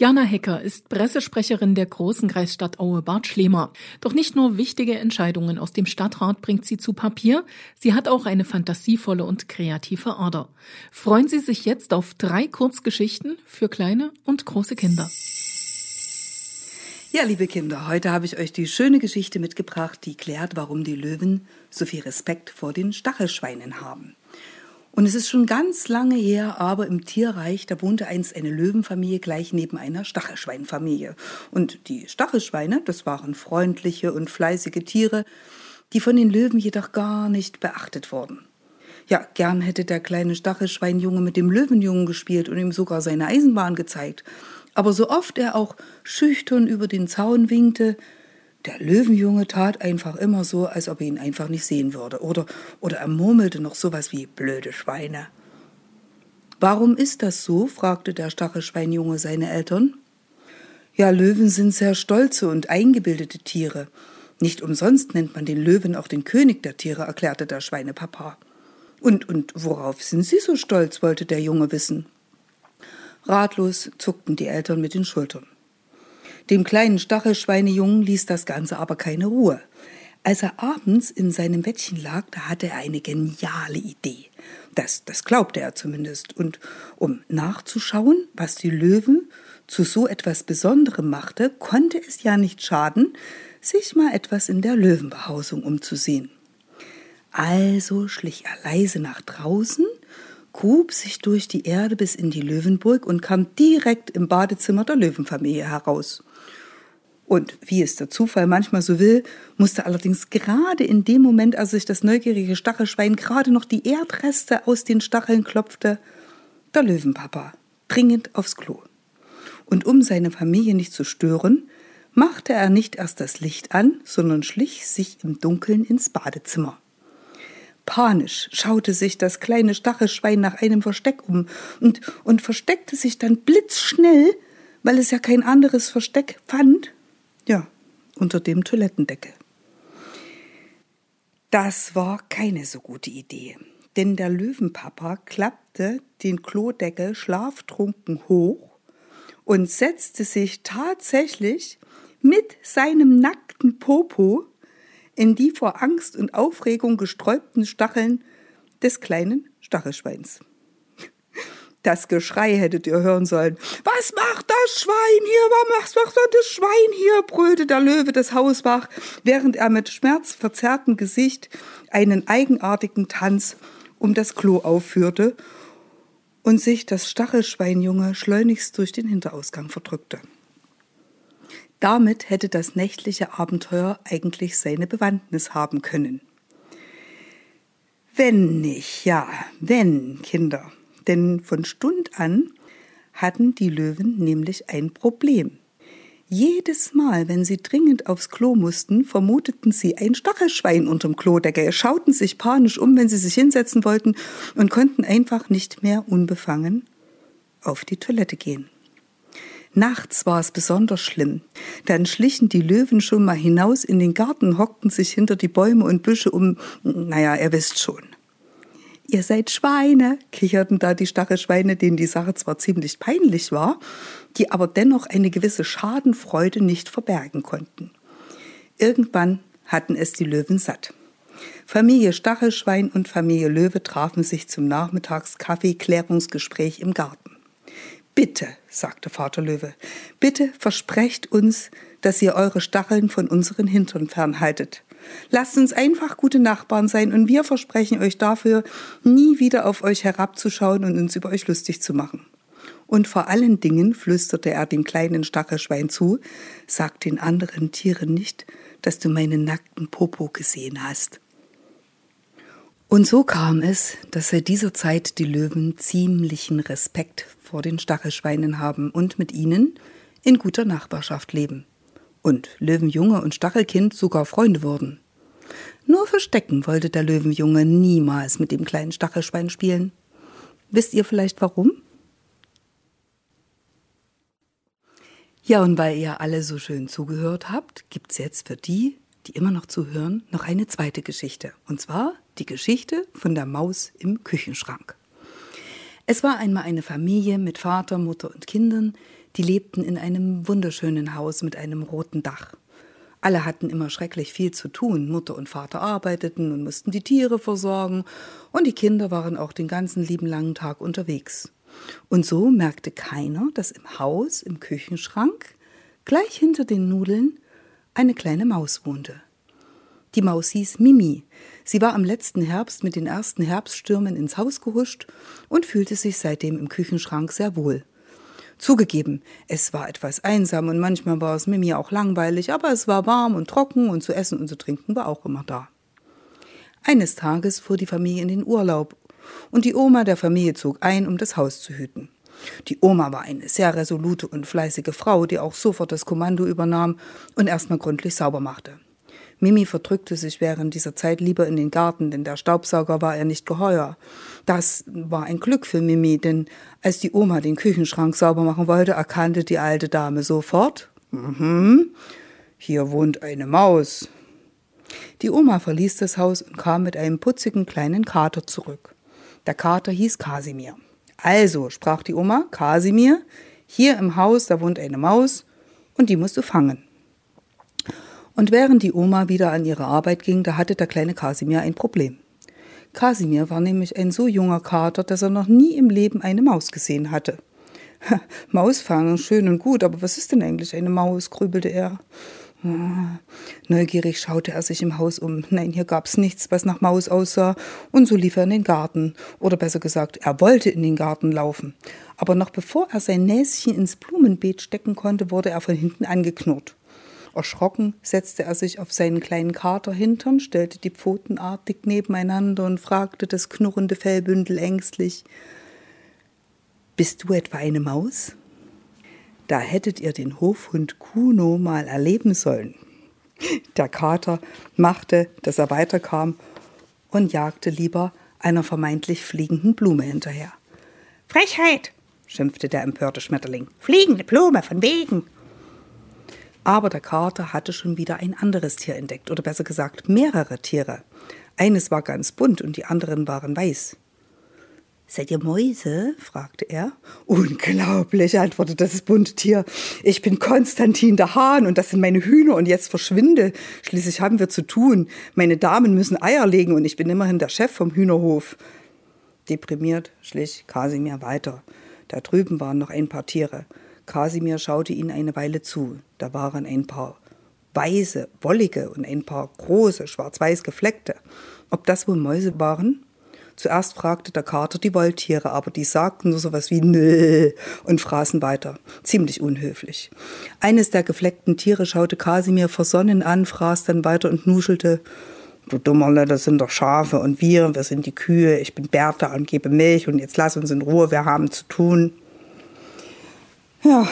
Jana Hecker ist Pressesprecherin der großen Kreisstadt Aue-Bad Schlema. Doch nicht nur wichtige Entscheidungen aus dem Stadtrat bringt sie zu Papier, sie hat auch eine fantasievolle und kreative Ader. Freuen Sie sich jetzt auf drei Kurzgeschichten für kleine und große Kinder. Ja, liebe Kinder, heute habe ich euch die schöne Geschichte mitgebracht, die klärt, warum die Löwen so viel Respekt vor den Stachelschweinen haben. Und es ist schon ganz lange her, aber im Tierreich, da wohnte einst eine Löwenfamilie gleich neben einer Stachelschweinfamilie. Und die Stachelschweine, das waren freundliche und fleißige Tiere, die von den Löwen jedoch gar nicht beachtet wurden. Ja, gern hätte der kleine Stachelschweinjunge mit dem Löwenjungen gespielt und ihm sogar seine Eisenbahn gezeigt. Aber so oft er auch schüchtern über den Zaun winkte, der Löwenjunge tat einfach immer so, als ob er ihn einfach nicht sehen würde. Oder, oder er murmelte noch sowas wie blöde Schweine. Warum ist das so? fragte der Stachelschweinjunge seine Eltern. Ja, Löwen sind sehr stolze und eingebildete Tiere. Nicht umsonst nennt man den Löwen auch den König der Tiere, erklärte der Schweinepapa. Und, und worauf sind Sie so stolz? wollte der Junge wissen. Ratlos zuckten die Eltern mit den Schultern. Dem kleinen Stachelschweinejungen ließ das Ganze aber keine Ruhe. Als er abends in seinem Bettchen lag, da hatte er eine geniale Idee. Das, das glaubte er zumindest. Und um nachzuschauen, was die Löwen zu so etwas Besonderem machte, konnte es ja nicht schaden, sich mal etwas in der Löwenbehausung umzusehen. Also schlich er leise nach draußen, grub sich durch die Erde bis in die Löwenburg und kam direkt im Badezimmer der Löwenfamilie heraus. Und wie es der Zufall manchmal so will, musste allerdings gerade in dem Moment, als sich das neugierige Stachelschwein gerade noch die Erdreste aus den Stacheln klopfte, der Löwenpapa dringend aufs Klo. Und um seine Familie nicht zu stören, machte er nicht erst das Licht an, sondern schlich sich im Dunkeln ins Badezimmer. Panisch schaute sich das kleine Stachelschwein nach einem Versteck um und, und versteckte sich dann blitzschnell, weil es ja kein anderes Versteck fand, ja, unter dem Toilettendeckel. Das war keine so gute Idee, denn der Löwenpapa klappte den Klodeckel schlaftrunken hoch und setzte sich tatsächlich mit seinem nackten Popo in die vor Angst und Aufregung gesträubten Stacheln des kleinen Stachelschweins. Das Geschrei hättet ihr hören sollen. Was macht das Schwein hier? Was macht das Schwein hier? brüllte der Löwe des Hausbach, während er mit schmerzverzerrtem Gesicht einen eigenartigen Tanz um das Klo aufführte und sich das Stachelschweinjunge schleunigst durch den Hinterausgang verdrückte. Damit hätte das nächtliche Abenteuer eigentlich seine Bewandtnis haben können. Wenn nicht, ja, wenn, Kinder denn von Stund an hatten die Löwen nämlich ein Problem. Jedes Mal, wenn sie dringend aufs Klo mussten, vermuteten sie ein Stachelschwein unterm Klodeckel, schauten sich panisch um, wenn sie sich hinsetzen wollten und konnten einfach nicht mehr unbefangen auf die Toilette gehen. Nachts war es besonders schlimm. Dann schlichen die Löwen schon mal hinaus in den Garten, hockten sich hinter die Bäume und Büsche um, naja, ihr wisst schon. Ihr seid Schweine, kicherten da die Stachelschweine, denen die Sache zwar ziemlich peinlich war, die aber dennoch eine gewisse Schadenfreude nicht verbergen konnten. Irgendwann hatten es die Löwen satt. Familie Stachelschwein und Familie Löwe trafen sich zum Nachmittagskaffee-Klärungsgespräch im Garten. Bitte, sagte Vater Löwe, bitte versprecht uns, dass ihr eure Stacheln von unseren Hintern fernhaltet. Lasst uns einfach gute Nachbarn sein und wir versprechen euch dafür, nie wieder auf euch herabzuschauen und uns über euch lustig zu machen. Und vor allen Dingen, flüsterte er dem kleinen Stachelschwein zu, sag den anderen Tieren nicht, dass du meinen nackten Popo gesehen hast. Und so kam es, dass seit dieser Zeit die Löwen ziemlichen Respekt vor den Stachelschweinen haben und mit ihnen in guter Nachbarschaft leben und Löwenjunge und Stachelkind sogar Freunde wurden. Nur verstecken wollte der Löwenjunge niemals mit dem kleinen Stachelschwein spielen. Wisst ihr vielleicht warum? Ja, und weil ihr alle so schön zugehört habt, gibt's jetzt für die, die immer noch zuhören, noch eine zweite Geschichte. Und zwar die Geschichte von der Maus im Küchenschrank. Es war einmal eine Familie mit Vater, Mutter und Kindern, Die lebten in einem wunderschönen Haus mit einem roten Dach. Alle hatten immer schrecklich viel zu tun. Mutter und Vater arbeiteten und mussten die Tiere versorgen, und die Kinder waren auch den ganzen lieben langen Tag unterwegs. Und so merkte keiner, dass im Haus, im Küchenschrank, gleich hinter den Nudeln, eine kleine Maus wohnte. Die Maus hieß Mimi. Sie war am letzten Herbst mit den ersten Herbststürmen ins Haus gehuscht und fühlte sich seitdem im Küchenschrank sehr wohl. Zugegeben, es war etwas einsam und manchmal war es Mimi auch langweilig, aber es war warm und trocken und zu essen und zu trinken war auch immer da. Eines Tages fuhr die Familie in den Urlaub und die Oma der Familie zog ein, um das Haus zu hüten. Die Oma war eine sehr resolute und fleißige Frau, die auch sofort das Kommando übernahm und erstmal gründlich sauber machte. Mimi verdrückte sich während dieser Zeit lieber in den Garten, denn der Staubsauger war ihr nicht geheuer. Das war ein Glück für Mimi, denn als die Oma den Küchenschrank sauber machen wollte, erkannte die alte Dame sofort, mhm, hier wohnt eine Maus. Die Oma verließ das Haus und kam mit einem putzigen kleinen Kater zurück. Der Kater hieß Kasimir. Also, sprach die Oma, Kasimir, hier im Haus, da wohnt eine Maus und die musst du fangen. Und während die Oma wieder an ihre Arbeit ging, da hatte der kleine Kasimir ein Problem. Kasimir war nämlich ein so junger Kater, dass er noch nie im Leben eine Maus gesehen hatte. Maus fangen, schön und gut, aber was ist denn eigentlich eine Maus? grübelte er. Ah, neugierig schaute er sich im Haus um. Nein, hier gab's nichts, was nach Maus aussah, und so lief er in den Garten. Oder besser gesagt, er wollte in den Garten laufen. Aber noch bevor er sein Näschen ins Blumenbeet stecken konnte, wurde er von hinten angeknurrt. Erschrocken setzte er sich auf seinen kleinen Katerhintern, stellte die Pfoten artig nebeneinander und fragte das knurrende Fellbündel ängstlich Bist du etwa eine Maus? Da hättet ihr den Hofhund Kuno mal erleben sollen. Der Kater machte, dass er weiterkam und jagte lieber einer vermeintlich fliegenden Blume hinterher. Frechheit, schimpfte der empörte Schmetterling. Fliegende Blume, von wegen. Aber der Kater hatte schon wieder ein anderes Tier entdeckt, oder besser gesagt mehrere Tiere. Eines war ganz bunt und die anderen waren weiß. Seid ihr Mäuse? fragte er. Unglaublich, antwortete das bunte Tier. Ich bin Konstantin der Hahn und das sind meine Hühner und jetzt verschwinde. Schließlich haben wir zu tun. Meine Damen müssen Eier legen und ich bin immerhin der Chef vom Hühnerhof. Deprimiert schlich Kasimir weiter. Da drüben waren noch ein paar Tiere. Kasimir schaute ihnen eine Weile zu. Da waren ein paar weiße, wollige und ein paar große, schwarz-weiß gefleckte. Ob das wohl Mäuse waren? Zuerst fragte der Kater die Wolltiere, aber die sagten nur sowas wie Nö und fraßen weiter. Ziemlich unhöflich. Eines der gefleckten Tiere schaute Kasimir versonnen an, fraß dann weiter und nuschelte. Du Dummerle, das sind doch Schafe und wir, wir sind die Kühe, ich bin Bertha und gebe Milch und jetzt lass uns in Ruhe, wir haben zu tun. Ja,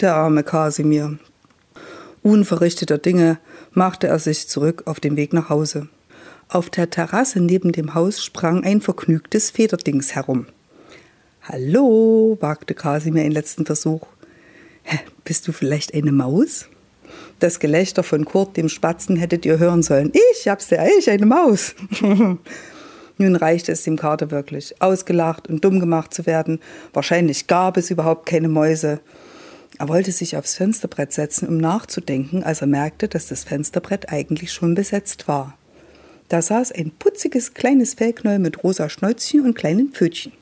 der arme Kasimir. Unverrichteter Dinge machte er sich zurück auf den Weg nach Hause. Auf der Terrasse neben dem Haus sprang ein vergnügtes Federdings herum. Hallo, wagte Kasimir einen letzten Versuch. Hä, bist du vielleicht eine Maus? Das Gelächter von Kurt, dem Spatzen, hättet ihr hören sollen. Ich hab's der ich, eine Maus. Nun reichte es dem Kater wirklich, ausgelacht und dumm gemacht zu werden. Wahrscheinlich gab es überhaupt keine Mäuse. Er wollte sich aufs Fensterbrett setzen, um nachzudenken, als er merkte, dass das Fensterbrett eigentlich schon besetzt war. Da saß ein putziges kleines Fellknäuel mit rosa Schnäuzchen und kleinen Pfötchen.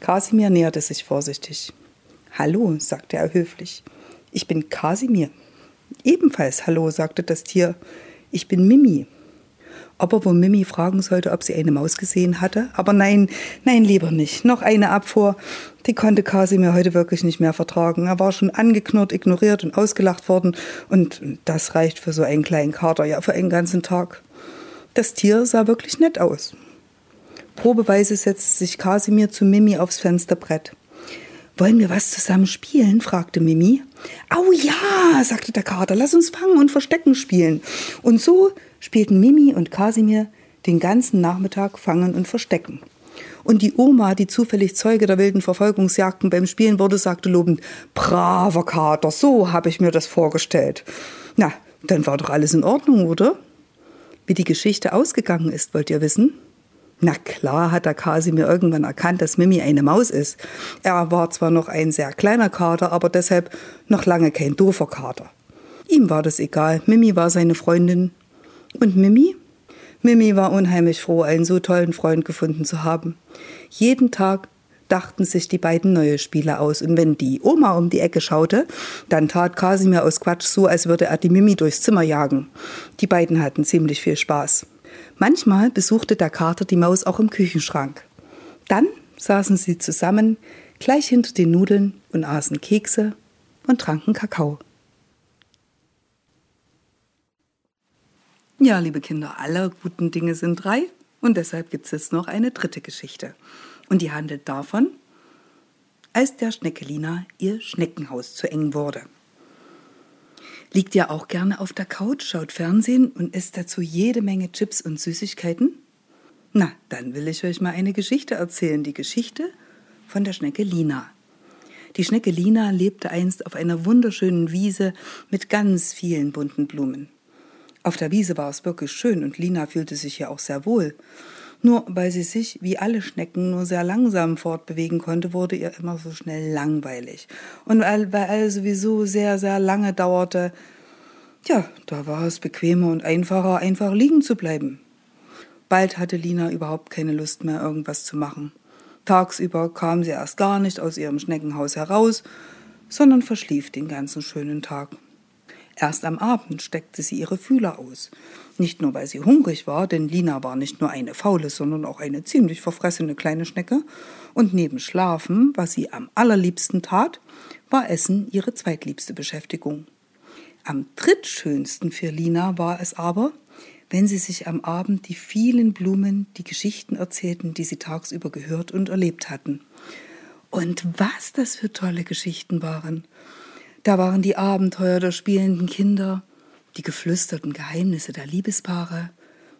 Kasimir näherte sich vorsichtig. Hallo, sagte er höflich. Ich bin Kasimir. Ebenfalls Hallo, sagte das Tier. Ich bin Mimi ob er wohl Mimi fragen sollte, ob sie eine Maus gesehen hatte. Aber nein, nein, lieber nicht. Noch eine Abfuhr. Die konnte Kasimir heute wirklich nicht mehr vertragen. Er war schon angeknurrt, ignoriert und ausgelacht worden. Und das reicht für so einen kleinen Kater, ja, für einen ganzen Tag. Das Tier sah wirklich nett aus. Probeweise setzte sich Kasimir zu Mimi aufs Fensterbrett. Wollen wir was zusammen spielen? fragte Mimi. Au ja, sagte der Kater, lass uns fangen und verstecken spielen. Und so spielten Mimi und Kasimir den ganzen Nachmittag Fangen und Verstecken. Und die Oma, die zufällig Zeuge der wilden Verfolgungsjagden beim Spielen wurde, sagte lobend, braver Kater, so habe ich mir das vorgestellt. Na, dann war doch alles in Ordnung, oder? Wie die Geschichte ausgegangen ist, wollt ihr wissen? Na klar hat der Kasimir irgendwann erkannt, dass Mimi eine Maus ist. Er war zwar noch ein sehr kleiner Kater, aber deshalb noch lange kein doofer Kater. Ihm war das egal. Mimi war seine Freundin. Und Mimi? Mimi war unheimlich froh, einen so tollen Freund gefunden zu haben. Jeden Tag dachten sich die beiden neue Spiele aus. Und wenn die Oma um die Ecke schaute, dann tat Kasimir aus Quatsch so, als würde er die Mimi durchs Zimmer jagen. Die beiden hatten ziemlich viel Spaß. Manchmal besuchte der Kater die Maus auch im Küchenschrank. Dann saßen sie zusammen gleich hinter den Nudeln und aßen Kekse und tranken Kakao. Ja, liebe Kinder, alle guten Dinge sind drei und deshalb gibt es jetzt noch eine dritte Geschichte. Und die handelt davon, als der Schneckelina ihr Schneckenhaus zu eng wurde. Liegt ihr auch gerne auf der Couch, schaut Fernsehen und isst dazu jede Menge Chips und Süßigkeiten? Na, dann will ich euch mal eine Geschichte erzählen, die Geschichte von der Schnecke Lina. Die Schnecke Lina lebte einst auf einer wunderschönen Wiese mit ganz vielen bunten Blumen. Auf der Wiese war es wirklich schön und Lina fühlte sich hier auch sehr wohl. Nur weil sie sich, wie alle Schnecken, nur sehr langsam fortbewegen konnte, wurde ihr immer so schnell langweilig. Und weil, weil alles sowieso sehr, sehr lange dauerte, ja, da war es bequemer und einfacher, einfach liegen zu bleiben. Bald hatte Lina überhaupt keine Lust mehr, irgendwas zu machen. Tagsüber kam sie erst gar nicht aus ihrem Schneckenhaus heraus, sondern verschlief den ganzen schönen Tag. Erst am Abend steckte sie ihre Fühler aus. Nicht nur, weil sie hungrig war, denn Lina war nicht nur eine faule, sondern auch eine ziemlich verfressene kleine Schnecke. Und neben Schlafen, was sie am allerliebsten tat, war Essen ihre zweitliebste Beschäftigung. Am drittschönsten für Lina war es aber, wenn sie sich am Abend die vielen Blumen, die Geschichten erzählten, die sie tagsüber gehört und erlebt hatten. Und was das für tolle Geschichten waren. Da waren die Abenteuer der spielenden Kinder, die geflüsterten Geheimnisse der Liebespaare,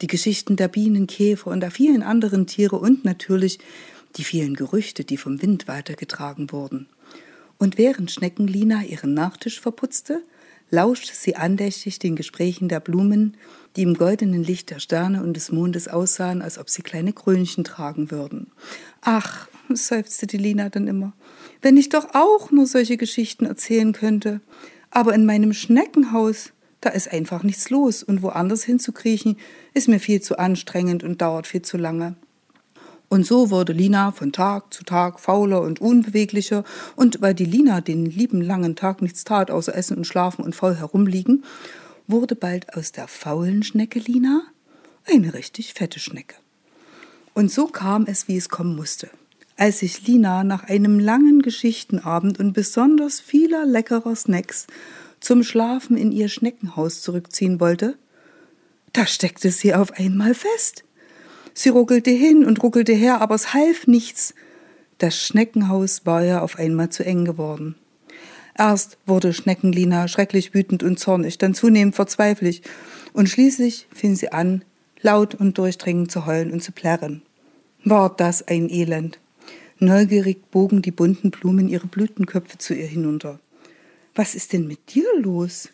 die Geschichten der Bienen, Käfer und der vielen anderen Tiere und natürlich die vielen Gerüchte, die vom Wind weitergetragen wurden. Und während Schneckenlina ihren Nachtisch verputzte, lauschte sie andächtig den Gesprächen der Blumen, die im goldenen Licht der Sterne und des Mondes aussahen, als ob sie kleine Krönchen tragen würden. Ach, seufzte die Lina dann immer, wenn ich doch auch nur solche Geschichten erzählen könnte. Aber in meinem Schneckenhaus, da ist einfach nichts los und woanders hinzukriechen, ist mir viel zu anstrengend und dauert viel zu lange. Und so wurde Lina von Tag zu Tag fauler und unbeweglicher, und weil die Lina den lieben langen Tag nichts tat, außer essen und schlafen und faul herumliegen, wurde bald aus der faulen Schnecke Lina eine richtig fette Schnecke. Und so kam es, wie es kommen musste. Als sich Lina nach einem langen Geschichtenabend und besonders vieler leckerer Snacks zum Schlafen in ihr Schneckenhaus zurückziehen wollte, da steckte sie auf einmal fest. Sie ruckelte hin und ruckelte her, aber es half nichts. Das Schneckenhaus war ja auf einmal zu eng geworden. Erst wurde Schneckenlina schrecklich wütend und zornig, dann zunehmend verzweiflich, und schließlich fing sie an, laut und durchdringend zu heulen und zu plärren. War das ein Elend! Neugierig bogen die bunten Blumen ihre Blütenköpfe zu ihr hinunter. Was ist denn mit dir los?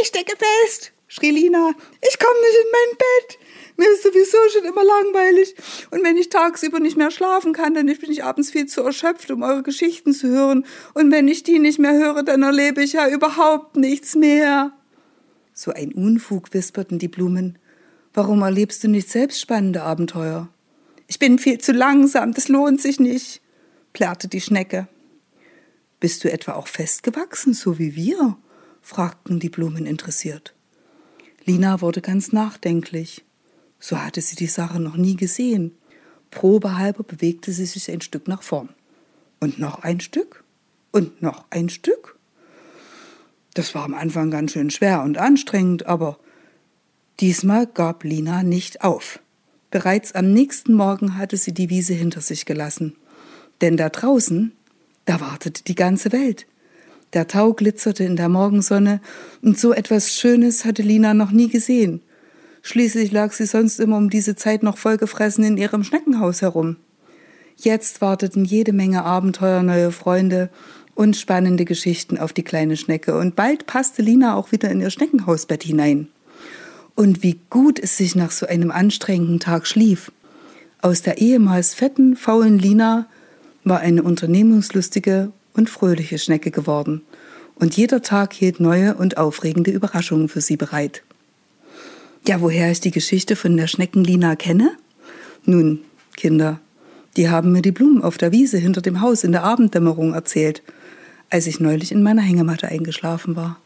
Ich stecke fest, schrie Lina. Ich komme nicht in mein Bett. Mir ist sowieso schon immer langweilig. Und wenn ich tagsüber nicht mehr schlafen kann, dann bin ich abends viel zu erschöpft, um eure Geschichten zu hören. Und wenn ich die nicht mehr höre, dann erlebe ich ja überhaupt nichts mehr. So ein Unfug, wisperten die Blumen. Warum erlebst du nicht selbst spannende Abenteuer? Ich bin viel zu langsam, das lohnt sich nicht, plärrte die Schnecke. Bist du etwa auch festgewachsen, so wie wir? fragten die Blumen interessiert. Lina wurde ganz nachdenklich. So hatte sie die Sache noch nie gesehen. Probehalber bewegte sie sich ein Stück nach vorn. Und noch ein Stück. Und noch ein Stück. Das war am Anfang ganz schön schwer und anstrengend, aber diesmal gab Lina nicht auf. Bereits am nächsten Morgen hatte sie die Wiese hinter sich gelassen. Denn da draußen, da wartete die ganze Welt. Der Tau glitzerte in der Morgensonne, und so etwas Schönes hatte Lina noch nie gesehen. Schließlich lag sie sonst immer um diese Zeit noch vollgefressen in ihrem Schneckenhaus herum. Jetzt warteten jede Menge Abenteuer, neue Freunde und spannende Geschichten auf die kleine Schnecke, und bald passte Lina auch wieder in ihr Schneckenhausbett hinein. Und wie gut es sich nach so einem anstrengenden Tag schlief. Aus der ehemals fetten, faulen Lina war eine unternehmungslustige und fröhliche Schnecke geworden. Und jeder Tag hielt neue und aufregende Überraschungen für sie bereit. Ja, woher ich die Geschichte von der Schneckenlina kenne? Nun, Kinder, die haben mir die Blumen auf der Wiese hinter dem Haus in der Abenddämmerung erzählt, als ich neulich in meiner Hängematte eingeschlafen war.